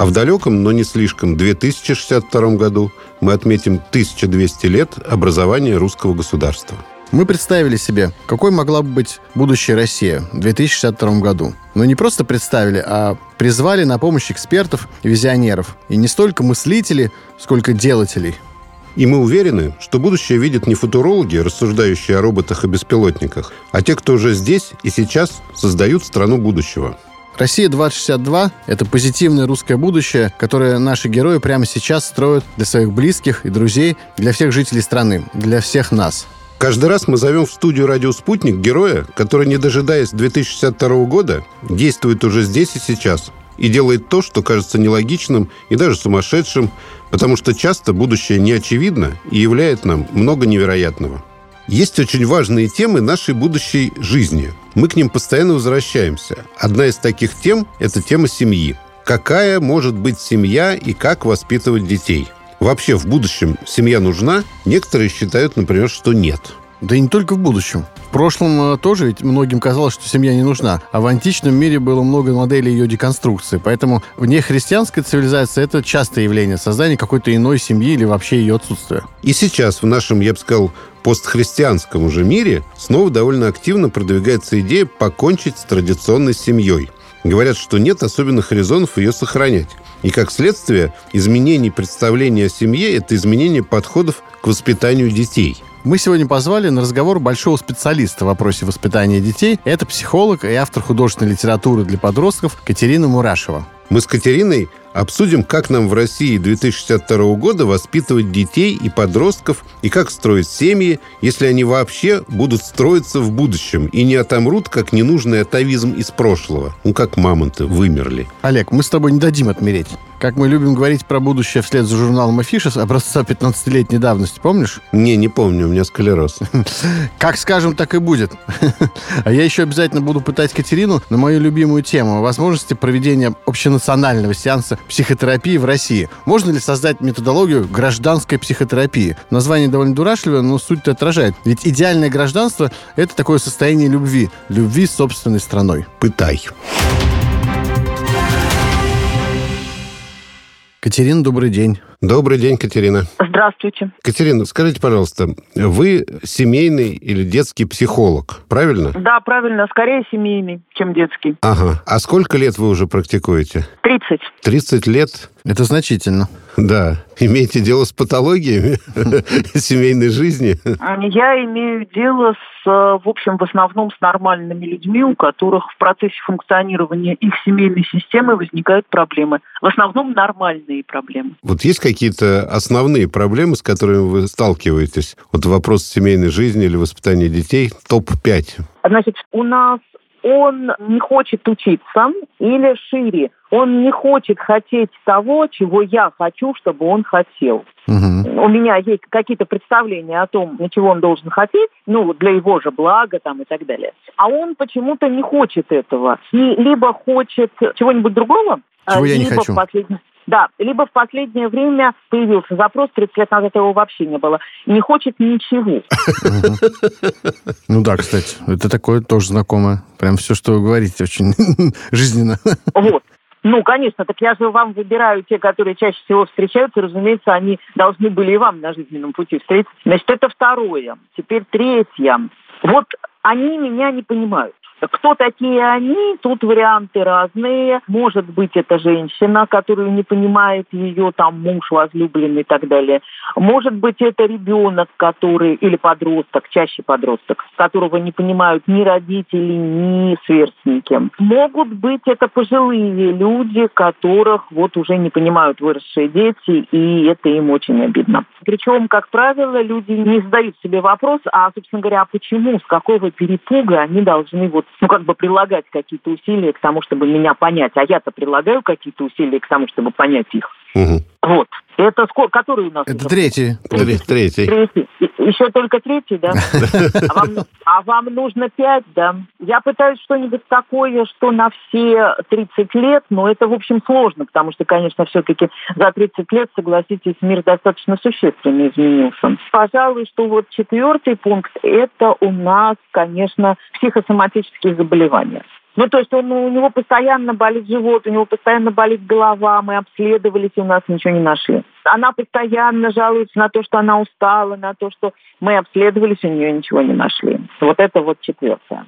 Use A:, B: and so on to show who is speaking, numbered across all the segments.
A: А в далеком, но не слишком, 2062 году мы отметим 1200 лет образования русского государства.
B: Мы представили себе, какой могла бы быть будущая Россия в 2062 году. Но не просто представили, а призвали на помощь экспертов и визионеров. И не столько мыслителей, сколько делателей.
A: И мы уверены, что будущее видят не футурологи, рассуждающие о роботах и беспилотниках, а те, кто уже здесь и сейчас создают страну будущего.
B: Россия-2062 – это позитивное русское будущее, которое наши герои прямо сейчас строят для своих близких и друзей, для всех жителей страны, для всех нас –
A: Каждый раз мы зовем в студию «Радио Спутник» героя, который, не дожидаясь 2062 года, действует уже здесь и сейчас и делает то, что кажется нелогичным и даже сумасшедшим, потому что часто будущее не очевидно и являет нам много невероятного. Есть очень важные темы нашей будущей жизни. Мы к ним постоянно возвращаемся. Одна из таких тем – это тема семьи. Какая может быть семья и как воспитывать детей – вообще в будущем семья нужна? Некоторые считают, например, что нет.
B: Да и не только в будущем. В прошлом э, тоже ведь многим казалось, что семья не нужна. А в античном мире было много моделей ее деконструкции. Поэтому вне христианской цивилизации это частое явление создания какой-то иной семьи или вообще ее отсутствия.
A: И сейчас в нашем, я бы сказал, постхристианском уже мире снова довольно активно продвигается идея покончить с традиционной семьей. Говорят, что нет особенных резонов ее сохранять. И как следствие, изменение представления о семье – это изменение подходов к воспитанию детей –
B: мы сегодня позвали на разговор большого специалиста в вопросе воспитания детей. Это психолог и автор художественной литературы для подростков Катерина Мурашева.
A: Мы с Катериной обсудим, как нам в России 2062 года воспитывать детей и подростков, и как строить семьи, если они вообще будут строиться в будущем и не отомрут, как ненужный атовизм из прошлого. Ну, как мамонты вымерли.
B: Олег, мы с тобой не дадим отмереть. Как мы любим говорить про будущее вслед за журналом Афишес, образца 15-летней давности, помнишь?
A: Не, не помню, у меня склероз.
B: Как скажем, так и будет. А я еще обязательно буду пытать Катерину на мою любимую тему возможности проведения общенационального сеанса психотерапии в России. Можно ли создать методологию гражданской психотерапии? Название довольно дурашливое, но суть отражает. Ведь идеальное гражданство – это такое состояние любви. Любви с собственной страной.
A: Пытай.
B: Катерина, добрый день.
A: Добрый день, Катерина.
C: Здравствуйте.
A: Катерина, скажите, пожалуйста, вы семейный или детский психолог, правильно?
C: Да, правильно. Скорее семейный, чем детский.
A: Ага. А сколько лет вы уже практикуете?
C: 30.
A: 30 лет?
B: Это значительно.
A: Да. Имеете дело с патологиями семейной жизни?
C: Я имею дело с, в общем, в основном с нормальными людьми, у которых в процессе функционирования их семейной системы возникают проблемы. В основном нормальные проблемы.
A: Вот есть какие-то основные проблемы, с которыми вы сталкиваетесь? Вот вопрос семейной жизни или воспитания детей. Топ-5.
C: Значит, у нас он не хочет учиться или шире, он не хочет хотеть того, чего я хочу, чтобы он хотел. Угу. У меня есть какие-то представления о том, чего он должен хотеть, ну, для его же блага там и так далее. А он почему-то не хочет этого. И либо хочет чего-нибудь другого,
B: чего я не хочу.
C: Последний... Да, либо в последнее время появился запрос, 30 лет назад его вообще не было, не хочет ничего.
B: Ну да, кстати, это такое тоже знакомое. Прям все, что вы говорите, очень жизненно.
C: Вот. Ну, конечно, так я же вам выбираю те, которые чаще всего встречаются. Разумеется, они должны были и вам на жизненном пути встретиться. Значит, это второе. Теперь третье. Вот они меня не понимают. Кто такие они? Тут варианты разные. Может быть, это женщина, которую не понимает ее там муж, возлюбленный и так далее. Может быть, это ребенок, который, или подросток, чаще подросток, которого не понимают ни родители, ни сверстники. Могут быть это пожилые люди, которых вот уже не понимают выросшие дети, и это им очень обидно. Причем, как правило, люди не задают себе вопрос, а, собственно говоря, а почему, с какого перепуга они должны вот ну, как бы прилагать какие-то усилия к тому, чтобы меня понять. А я-то прилагаю какие-то усилия к тому, чтобы понять их. Угу. Вот. Это сколько? Который у нас?
B: Это третий.
A: Третий. Третий.
C: Третий. Еще только третий, да? А вам, а вам нужно пять, да? Я пытаюсь что-нибудь такое, что на все 30 лет, но это, в общем, сложно, потому что, конечно, все-таки за 30 лет, согласитесь, мир достаточно существенно изменился. Пожалуй, что вот четвертый пункт – это у нас, конечно, психосоматические заболевания. Ну, то есть он, у него постоянно болит живот, у него постоянно болит голова, мы обследовались, и у нас ничего не нашли. Она постоянно жалуется на то, что она устала, на то, что мы обследовались, у нее ничего не нашли. Вот это вот четвертое.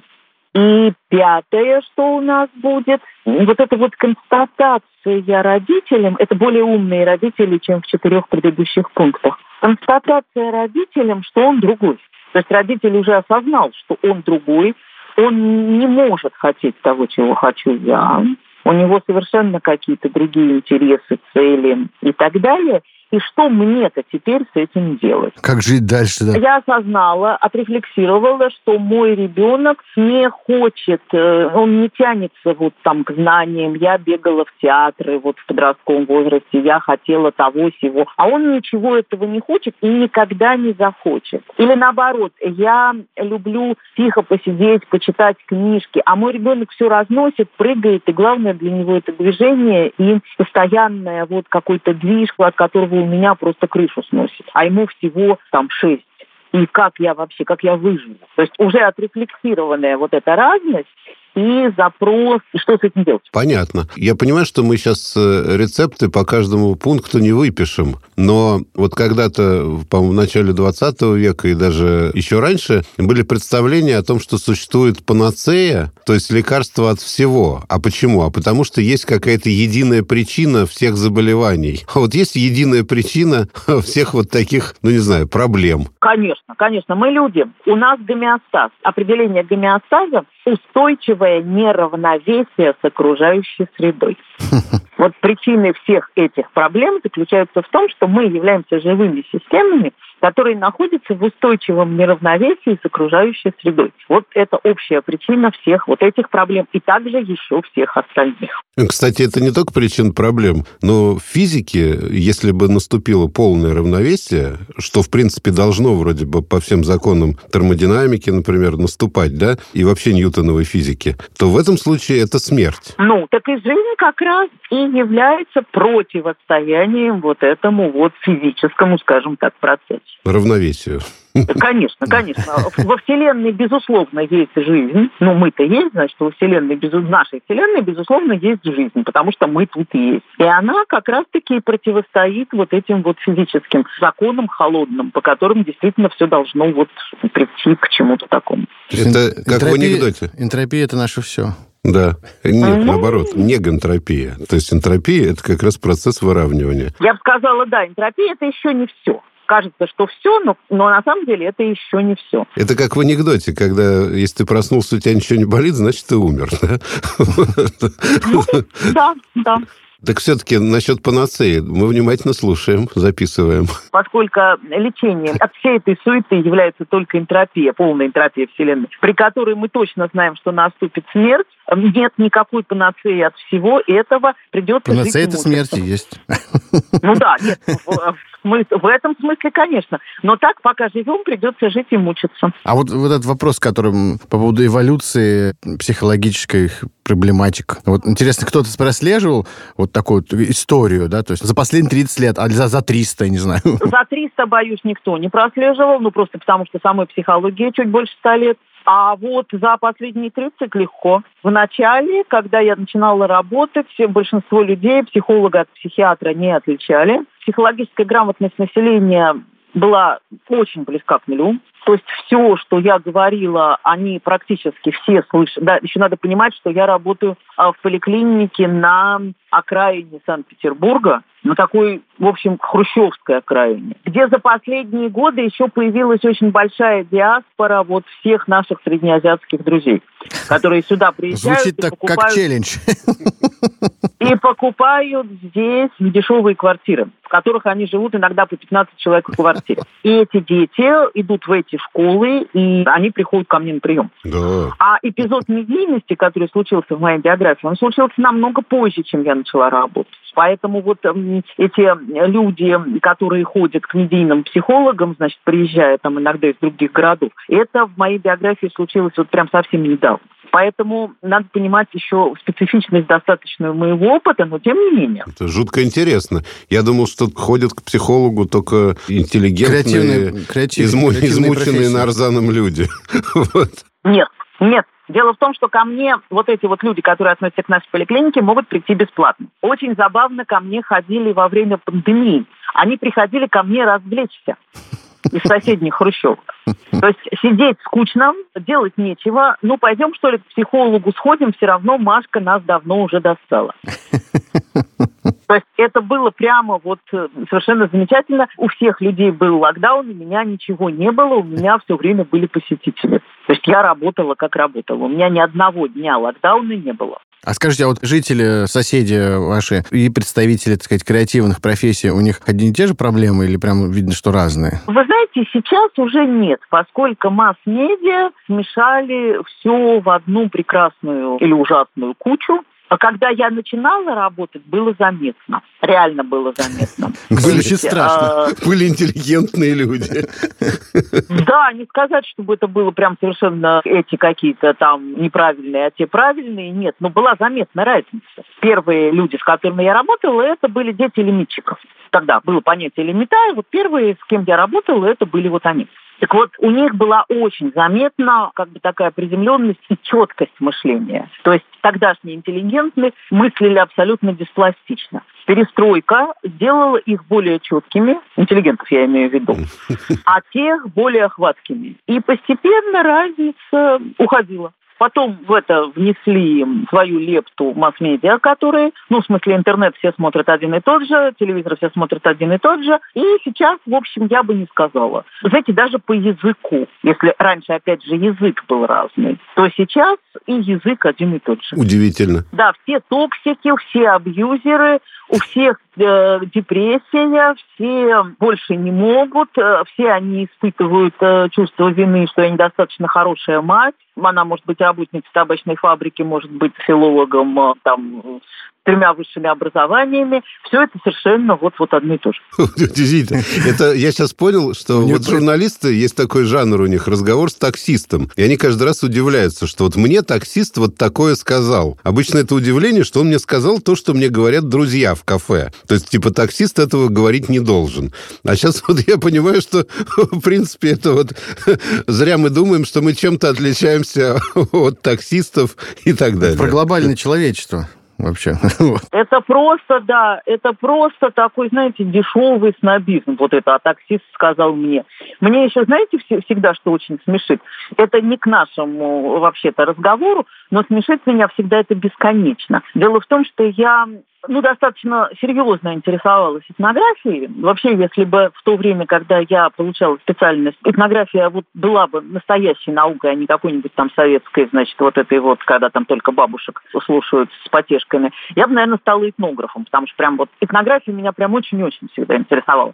C: И пятое, что у нас будет, вот это вот констатация родителям, это более умные родители, чем в четырех предыдущих пунктах. Констатация родителям, что он другой. То есть родитель уже осознал, что он другой, он не может хотеть того, чего хочу я. У него совершенно какие-то другие интересы, цели и так далее. И что мне-то теперь с этим делать?
B: Как жить дальше? Да?
C: Я осознала, отрефлексировала, что мой ребенок не хочет, э, он не тянется вот там к знаниям. Я бегала в театры вот в подростковом возрасте, я хотела того всего. А он ничего этого не хочет и никогда не захочет. Или наоборот, я люблю тихо посидеть, почитать книжки, а мой ребенок все разносит, прыгает, и главное для него это движение и постоянное вот какой-то движ, от которого у меня просто крышу сносит. А ему всего там шесть. И как я вообще, как я выживу. То есть уже отрефлексированная вот эта разность, и запрос, и что с этим делать.
A: Понятно. Я понимаю, что мы сейчас э, рецепты по каждому пункту не выпишем, но вот когда-то, по-моему, в начале 20 века и даже еще раньше были представления о том, что существует панацея, то есть лекарство от всего. А почему? А потому что есть какая-то единая причина всех заболеваний. А вот есть единая причина всех вот таких, ну не знаю, проблем.
C: Конечно, конечно. Мы люди. У нас гомеостаз. Определение гомеостаза устойчивое неравновесие с окружающей средой. Вот причины всех этих проблем заключаются в том, что мы являемся живыми системами, которые находятся в устойчивом неравновесии с окружающей средой. Вот это общая причина всех вот этих проблем и также еще всех остальных.
A: Кстати, это не только причина проблем, но в физике, если бы наступило полное равновесие, что в принципе должно вроде бы по всем законам термодинамики, например, наступать, да, и вообще ньютоновой физики, то в этом случае это смерть.
C: Ну, так и жизнь как раз и является противостоянием вот этому вот физическому, скажем так, процессу
A: равновесию.
C: Конечно, конечно. Во Вселенной, безусловно, есть жизнь. Ну, мы-то есть, значит, во Вселенной, без... в нашей Вселенной, безусловно, есть жизнь, потому что мы тут есть. И она как раз-таки противостоит вот этим вот физическим законам холодным, по которым действительно все должно вот прийти к чему-то такому.
A: Это как энтропия, в анекдоте.
B: Энтропия – это наше все.
A: Да. Нет, ну, наоборот, не гентропия. То есть энтропия – это как раз процесс выравнивания.
C: Я бы сказала, да, энтропия – это еще не все кажется, что все, но, но на самом деле это еще не все.
A: Это как в анекдоте, когда если ты проснулся, у тебя ничего не болит, значит, ты умер.
C: Да, да.
A: Так все-таки насчет панацеи мы внимательно слушаем, записываем.
C: Поскольку лечение от всей этой суеты является только энтропия, полная энтропия Вселенной, при которой мы точно знаем, что наступит смерть, нет никакой панацеи от всего этого, придется
B: Панацея это смерти есть.
C: Ну да, нет, в, в этом смысле, конечно. Но так, пока живем, придется жить и мучиться.
B: А вот, вот этот вопрос, который по поводу эволюции психологической проблематик. Вот интересно, кто-то прослеживал вот такую вот историю, да, то есть за последние 30 лет, а за, за 300, не знаю.
C: За 300, боюсь, никто не прослеживал, ну просто потому что самой психологии чуть больше 100 лет. А вот за последние 30 легко. В начале, когда я начинала работать, все, большинство людей психолога от психиатра не отличали. Психологическая грамотность населения была очень близка к нулю. То есть все, что я говорила, они практически все слышат. Да, еще надо понимать, что я работаю а, в поликлинике на окраине Санкт-Петербурга, на такой, в общем, хрущевской окраине, где за последние годы еще появилась очень большая диаспора вот всех наших среднеазиатских друзей, которые сюда приезжают
B: Звучит так, покупают... как челлендж.
C: И покупают здесь дешевые квартиры, в которых они живут иногда по 15 человек в квартире. И эти дети идут в эти школы, и они приходят ко мне на прием.
A: Да.
C: А эпизод медийности, который случился в моей биографии, он случился намного позже, чем я начала работать. Поэтому вот эти люди, которые ходят к медийным психологам, значит, приезжая там иногда из других городов, это в моей биографии случилось вот прям совсем недавно. Поэтому надо понимать еще специфичность достаточную моего опыта, но тем не менее.
A: Это жутко интересно. Я думал, что ходят к психологу только интеллигентные, креативные, креативные, изму, креативные измученные профессии. нарзаном люди.
C: вот. Нет, нет, Дело в том, что ко мне вот эти вот люди, которые относятся к нашей поликлинике, могут прийти бесплатно. Очень забавно ко мне ходили во время пандемии. Они приходили ко мне развлечься из соседних хрущевок. То есть сидеть скучно, делать нечего. Ну, пойдем, что ли, к психологу сходим, все равно Машка нас давно уже достала. То есть это было прямо вот э, совершенно замечательно. У всех людей был локдаун, у меня ничего не было, у меня все время были посетители. То есть я работала, как работала. У меня ни одного дня локдауна не было.
B: А скажите, а вот жители, соседи ваши и представители, так сказать, креативных профессий, у них одни и те же проблемы или прям видно, что разные?
C: Вы знаете, сейчас уже нет, поскольку масс-медиа смешали все в одну прекрасную или ужасную кучу. А когда я начинала работать, было заметно. Реально было заметно.
A: Были очень страшно. А, Были интеллигентные люди.
C: Да, не сказать, чтобы это было прям совершенно эти какие-то там неправильные, а те правильные. Нет, но была заметна разница. Первые люди, с которыми я работала, это были дети лимитчиков. Тогда было понятие лимита, и вот первые, с кем я работала, это были вот они. Так вот, у них была очень заметна как бы такая приземленность и четкость мышления. То есть тогдашние интеллигентные мыслили абсолютно беспластично. Перестройка сделала их более четкими, интеллигентов я имею в виду, а тех более хваткими. И постепенно разница уходила. Потом в это внесли свою лепту масс-медиа, которые, ну, в смысле, интернет все смотрят один и тот же, телевизор все смотрят один и тот же. И сейчас, в общем, я бы не сказала. Знаете, даже по языку, если раньше, опять же, язык был разный, то сейчас и язык один и тот же.
A: Удивительно.
C: Да, все токсики, все абьюзеры, у всех э, депрессия, все больше не могут, э, все они испытывают э, чувство вины, что я недостаточно хорошая мать. Она может быть работницей табачной фабрики, может быть филологом, там, тремя высшими образованиями, все это совершенно вот, вот одно и то же.
A: Удивительно. Это я сейчас понял, что вот журналисты, есть такой жанр у них, разговор с таксистом. И они каждый раз удивляются, что вот мне таксист вот такое сказал. Обычно это удивление, что он мне сказал то, что мне говорят друзья в кафе. То есть, типа, таксист этого говорить не должен. А сейчас вот я понимаю, что, в принципе, это вот зря мы думаем, что мы чем-то отличаемся от таксистов и так далее.
B: Про глобальное человечество вообще.
C: Это просто, да, это просто такой, знаете, дешевый снобизм. Вот это, а таксист сказал мне. Мне еще, знаете, всегда, что очень смешит? Это не к нашему вообще-то разговору, но смешит меня всегда это бесконечно. Дело в том, что я ну, достаточно серьезно интересовалась этнографией. Вообще, если бы в то время, когда я получала специальность, этнография вот была бы настоящей наукой, а не какой-нибудь там советской, значит, вот этой вот, когда там только бабушек слушают с потешками, я бы, наверное, стала этнографом, потому что прям вот этнография меня прям очень-очень всегда интересовала.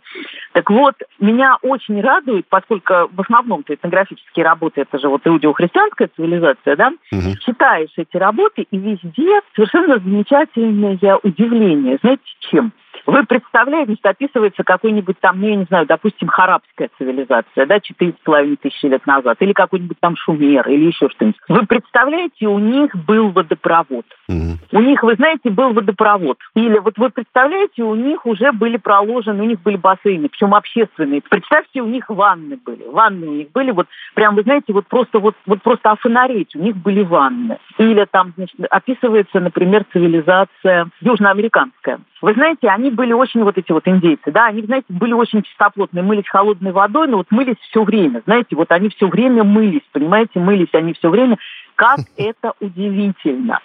C: Так вот, меня очень радует, поскольку в основном-то этнографические работы, это же вот иудео-христианская цивилизация, да, угу. читаешь эти работы, и везде совершенно замечательная удивление. Знаете, чем? Вы представляете, что описывается какой-нибудь там, ну, я не знаю, допустим, харабская цивилизация, да, четыре с половиной тысячи лет назад, или какой-нибудь там шумер, или еще что-нибудь. Вы представляете, у них был водопровод. Mm-hmm. У них, вы знаете, был водопровод. Или вот вы представляете, у них уже были проложены, у них были бассейны, причем общественные. Представьте, у них ванны были. Ванны у них были, вот прям, вы знаете, вот просто вот, вот просто офонарить, у них были ванны. Или там, значит, описывается, например, цивилизация южноамериканская. Вы знаете, они были очень вот эти вот индейцы, да, они, знаете, были очень чистоплотные, мылись холодной водой, но вот мылись все время, знаете, вот они все время мылись, понимаете, мылись они все время. Как это удивительно.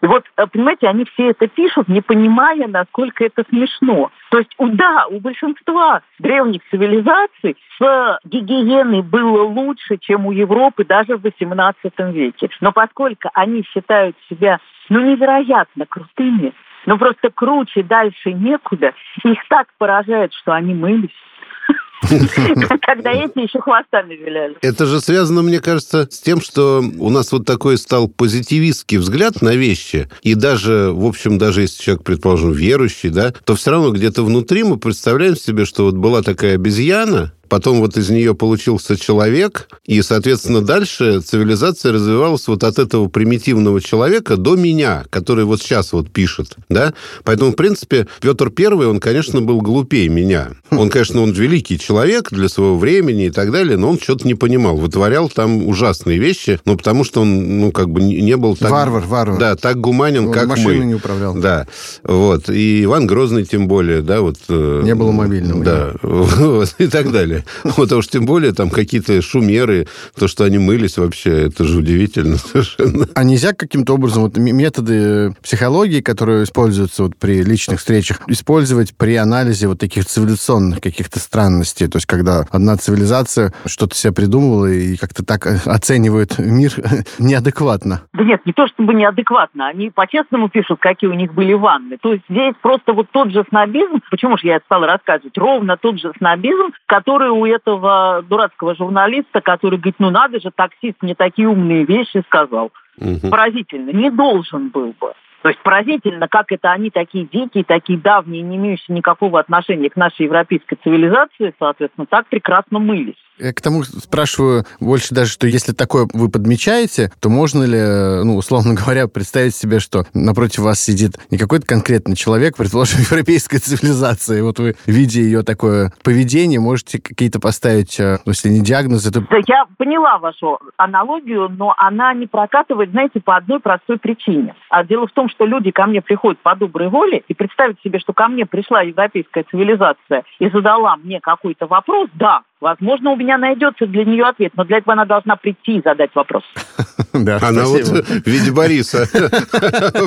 C: И вот, э, понимаете, они все это пишут, не понимая, насколько это смешно. То есть, да, у большинства древних цивилизаций с гигиеной было лучше, чем у Европы даже в XVIII веке. Но поскольку они считают себя ну, невероятно крутыми, ну просто круче дальше некуда. Их так поражает, что они мылись. Когда эти еще хвостами виляли.
A: Это же связано, мне кажется, с тем, что у нас вот такой стал позитивистский взгляд на вещи. И даже, в общем, даже если человек, предположим, верующий, да, то все равно где-то внутри мы представляем себе, что вот была такая обезьяна, Потом вот из нее получился человек, и, соответственно, дальше цивилизация развивалась вот от этого примитивного человека до меня, который вот сейчас вот пишет, да? Поэтому, в принципе, Петр Первый, он, конечно, был глупее меня. Он, конечно, он великий человек для своего времени и так далее, но он что-то не понимал, вытворял там ужасные вещи, ну, потому что он, ну, как бы не был так...
B: Варвар, варвар.
A: Да, так гуманен,
B: Он
A: как мы.
B: не управлял.
A: Да, вот. И Иван Грозный тем более, да, вот... э,
B: Не было мобильного.
A: Да, и так далее. Вот, а уж тем более там какие-то шумеры, то, что они мылись вообще, это же удивительно совершенно.
B: А нельзя каким-то образом вот методы психологии, которые используются вот при личных встречах, использовать при анализе вот таких цивилизационных каких-то странностей? То есть когда одна цивилизация что-то себе придумывала и как-то так э, оценивает мир неадекватно.
C: Да нет, не то чтобы неадекватно, они по-честному пишут, какие у них были ванны. То есть здесь просто вот тот же снобизм, почему же я это стала рассказывать, ровно тот же снобизм, который у этого дурацкого журналиста, который говорит, ну надо же, таксист мне такие умные вещи сказал.
A: Мгм.
C: Поразительно, не должен был бы. То есть поразительно, как это они такие дикие, такие давние, не имеющие никакого отношения к нашей европейской цивилизации, соответственно, так прекрасно мылись.
B: Я к тому спрашиваю больше даже, что если такое вы подмечаете, то можно ли, э, ну, условно говоря, представить себе, что напротив вас сидит не какой-то конкретный человек, предположим, европейской цивилизации, вот вы, видя ее такое поведение, можете какие-то поставить, э, ну, если не диагнозы, то...
C: Да, я поняла вашу аналогию, но она не прокатывает, знаете, по одной простой причине. А дело в том, что люди ко мне приходят по доброй воле, и представить себе, что ко мне пришла европейская цивилизация и задала мне какой-то вопрос, да, возможно, у меня найдется для нее ответ, но для этого она должна прийти и задать вопрос.
B: Да,
A: Она вот в виде Бориса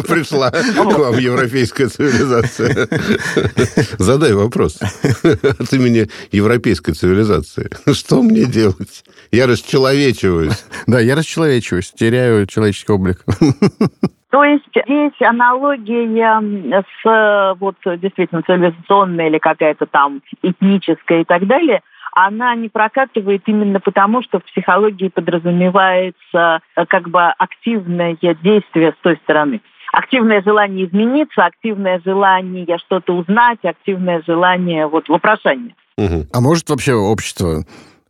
A: пришла к вам, европейская цивилизация. Задай вопрос от имени европейской цивилизации. Что мне делать? Я расчеловечиваюсь.
B: Да, я расчеловечиваюсь, теряю человеческий облик.
C: То есть здесь аналогия с э, вот действительно цивилизационной или какая-то там этническая и так далее, она не прокатывает именно потому, что в психологии подразумевается э, как бы активное действие с той стороны. Активное желание измениться, активное желание что-то узнать, активное желание вот вопрошания.
A: Мгм.
B: А может вообще общество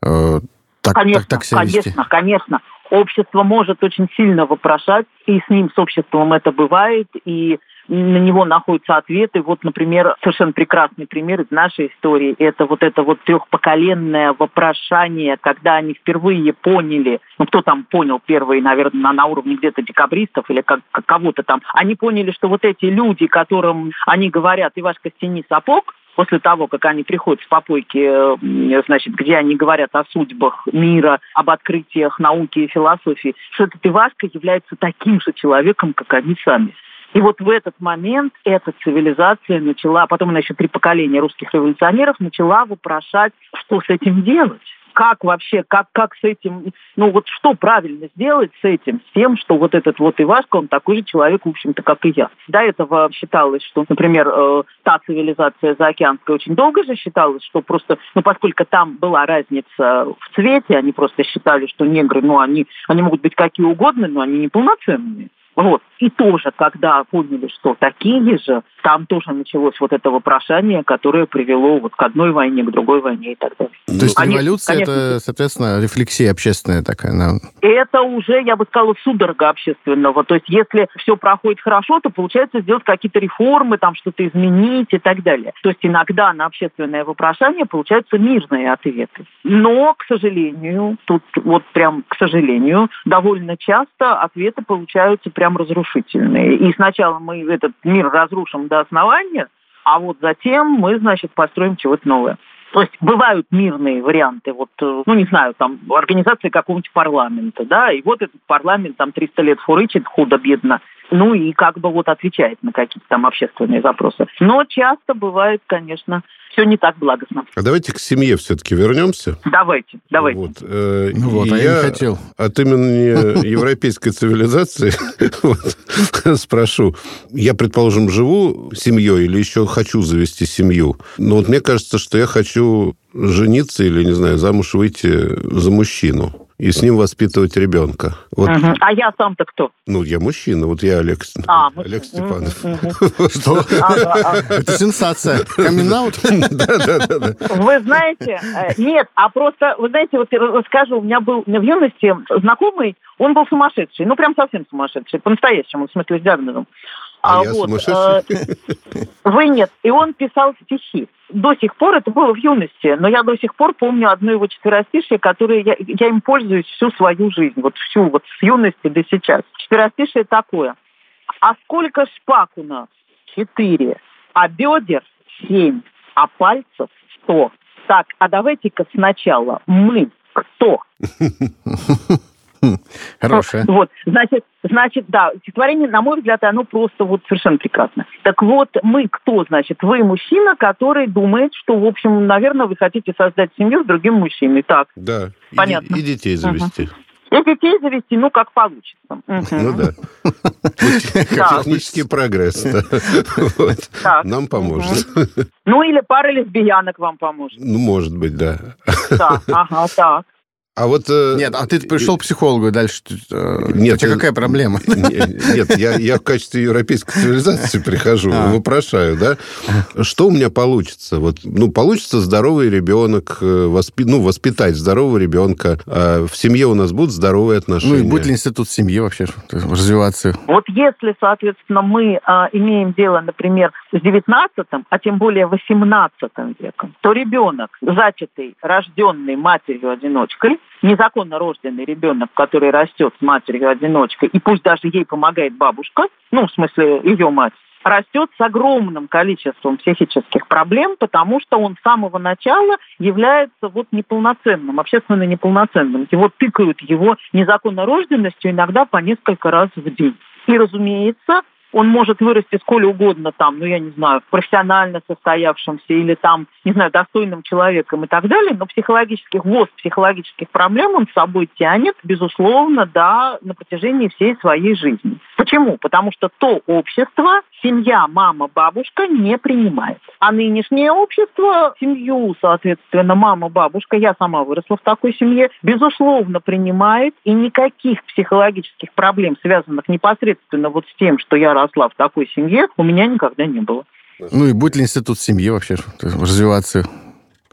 B: э, так,
C: конечно,
B: так, так себя вести?
C: конечно, конечно. Общество может очень сильно вопрошать, и с ним, с обществом это бывает, и на него находятся ответы. Вот, например, совершенно прекрасный пример из нашей истории. Это вот это вот трехпоколенное вопрошание, когда они впервые поняли, ну, кто там понял первый, наверное, на, на уровне где-то декабристов или как, как кого-то там, они поняли, что вот эти люди, которым они говорят, и ваш костяни сапог, после того, как они приходят с попойки, э, значит, где они говорят о судьбах мира, об открытиях науки и философии, что этот Ивашка является таким же человеком, как они сами. И вот в этот момент эта цивилизация начала, потом она еще три поколения русских революционеров начала вопрошать, что с этим делать. Как вообще, как, как с этим, ну вот что правильно сделать с этим, с тем, что вот этот вот Ивашка, он такой же человек, в общем-то, как и я. До этого считалось, что, например, э, та цивилизация заокеанская очень долго же считалось, что просто, ну поскольку там была разница в цвете, они просто считали, что негры, ну они, они могут быть какие угодно, но они неполноценные. Вот. И тоже, когда поняли, что такие же, там тоже началось вот это вопрошание, которое привело вот к одной войне, к другой войне и так далее.
B: То есть
C: Конечно,
B: революция
C: конечно.
B: это, соответственно, рефлексия общественная такая. она-
C: Это уже, я бы сказала, судорога общественного. То есть если все проходит хорошо, то получается сделать какие-то реформы, там что-то изменить и так далее. То есть иногда на общественное вопрошание получаются мирные ответы. Но, к сожалению, тут вот прям, к сожалению, довольно часто ответы получаются прям разрушительные. И сначала мы этот мир разрушим до основания, а вот затем мы, значит, построим чего-то новое. То есть бывают мирные варианты, вот, э, ну, не знаю, там, организации какого-нибудь парламента, да, и вот этот парламент там 300 лет фурычит худо-бедно, ну, и как бы вот отвечает на какие-то там общественные запросы. Но часто бывает, конечно, все не так благостно.
A: А давайте к семье все-таки вернемся.
C: Давайте, давайте.
A: Вот, э,
B: Ну вот, а я не хотел.
A: От имени европейской цивилизации спрошу. Я, предположим, живу семьей или еще хочу завести семью. Но вот мне кажется, что я хочу жениться или, не знаю, замуж выйти за мужчину и с ним воспитывать ребенка.
C: Вот. Угу. А я сам-то кто?
A: Ну, я мужчина, вот я Олег, а, Олег Степанов.
B: Что? Это сенсация. камин.
C: Вы знаете, э, нет, а просто, вы знаете, вот расскажу, у меня был в юности знакомый, он был сумасшедший, ну, прям совсем сумасшедший, по-настоящему, в смысле, с диагнозом.
A: А, а я вот, сумасшедший?
C: Э, вы нет. И он писал стихи. До сих пор, это было в юности, но я до сих пор помню одно его четверостишее, которое я, я им пользуюсь всю свою жизнь, вот всю, вот с юности до сейчас. Четверостишее такое. А сколько шпак у нас? Четыре. А бедер? Семь. А пальцев? Сто. Так, а давайте-ка сначала мы кто?
B: Хорошее.
C: Вот, значит, значит, да, стихотворение, на мой взгляд, оно просто вот совершенно прекрасно. Так вот, мы кто, значит? Вы мужчина, который думает, что, в общем, наверное, вы хотите создать семью с другим мужчиной. Так.
A: Да. Понятно. И, и детей завести. Угу.
C: И детей завести, ну, как получится.
A: Ну да. Технический прогресс нам поможет.
C: Ну, или пара лесбиянок вам поможет.
A: Ну, может быть, да.
C: Так, ага, так.
A: А вот... Э,
B: нет, а ты пришел к психологу, и дальше... Э, нет, у тебя какая проблема?
A: Нет, я, я в качестве европейской цивилизации прихожу, а. вопрошаю, да? Что у меня получится? Вот, ну, получится здоровый ребенок, э, воспи, ну, воспитать здорового ребенка. А в семье у нас будут здоровые отношения.
B: Ну, и будет ли институт семьи вообще развиваться?
C: Вот если, соответственно, мы а, имеем дело, например, с 19 а тем более 18 веком, то ребенок, зачатый, рожденный матерью-одиночкой, незаконно рожденный ребенок, который растет с матерью-одиночкой, и пусть даже ей помогает бабушка, ну, в смысле, ее мать, растет с огромным количеством психических проблем, потому что он с самого начала является вот неполноценным, общественно неполноценным. Его тыкают его незаконно рожденностью иногда по несколько раз в день. И, разумеется, он может вырасти сколь угодно там, ну, я не знаю, профессионально состоявшимся или там, не знаю, достойным человеком и так далее, но психологических, ВОЗ психологических проблем он с собой тянет, безусловно, да, на протяжении всей своей жизни. Почему? Потому что то общество, семья, мама, бабушка не принимает. А нынешнее общество, семью, соответственно, мама, бабушка, я сама выросла в такой семье, безусловно, принимает, и никаких психологических проблем, связанных непосредственно вот с тем, что я росла в такой семье, у меня никогда не было.
B: Ну и будет ли институт семьи вообще развиваться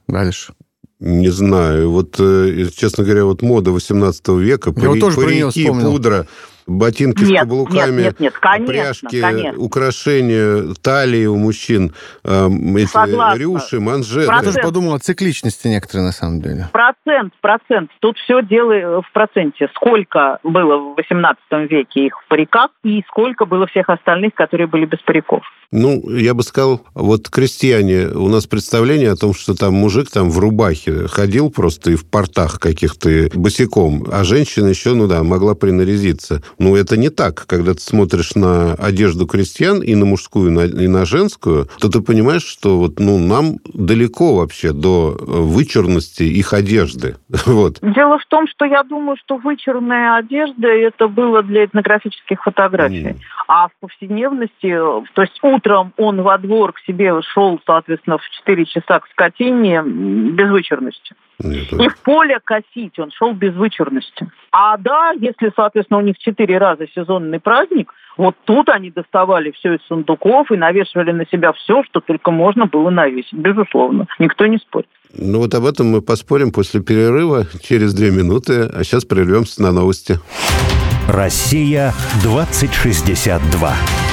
B: дальше?
A: Не знаю. Вот, э, честно говоря, вот мода 18 века, Я пари, тоже парики, пудра, ботинки нет, с каблуками, нет, нет, нет, конечно, пряжки, конечно. украшения, талии у мужчин, э, эти Согласна. рюши, манжеты.
B: Процент. Я тоже подумал о цикличности некоторые, на самом деле.
C: Процент, процент. Тут все дело в проценте. Сколько было в 18 веке их в париках и сколько было всех остальных, которые были без париков.
A: Ну, я бы сказал, вот крестьяне, у нас представление о том, что там мужик там в рубахе ходил просто и в портах каких-то босиком, а женщина еще, ну да, могла принарядиться. Ну, это не так. Когда ты смотришь на одежду крестьян и на мужскую, и на женскую, то ты понимаешь, что вот, ну, нам далеко вообще до вычурности их одежды. Вот.
C: Дело в том, что я думаю, что вычурная одежда это было для этнографических фотографий. Mm. А в повседневности, то есть утром он во двор к себе шел, соответственно, в 4 часа к скотине без вычурности. Нет. И в поле косить он шел без вычурности. А да, если, соответственно, у них четыре раза сезонный праздник, вот тут они доставали все из сундуков и навешивали на себя все, что только можно было навесить. Безусловно. Никто не спорит.
A: Ну вот об этом мы поспорим после перерыва через две минуты, а сейчас прервемся на новости.
D: Россия 2062.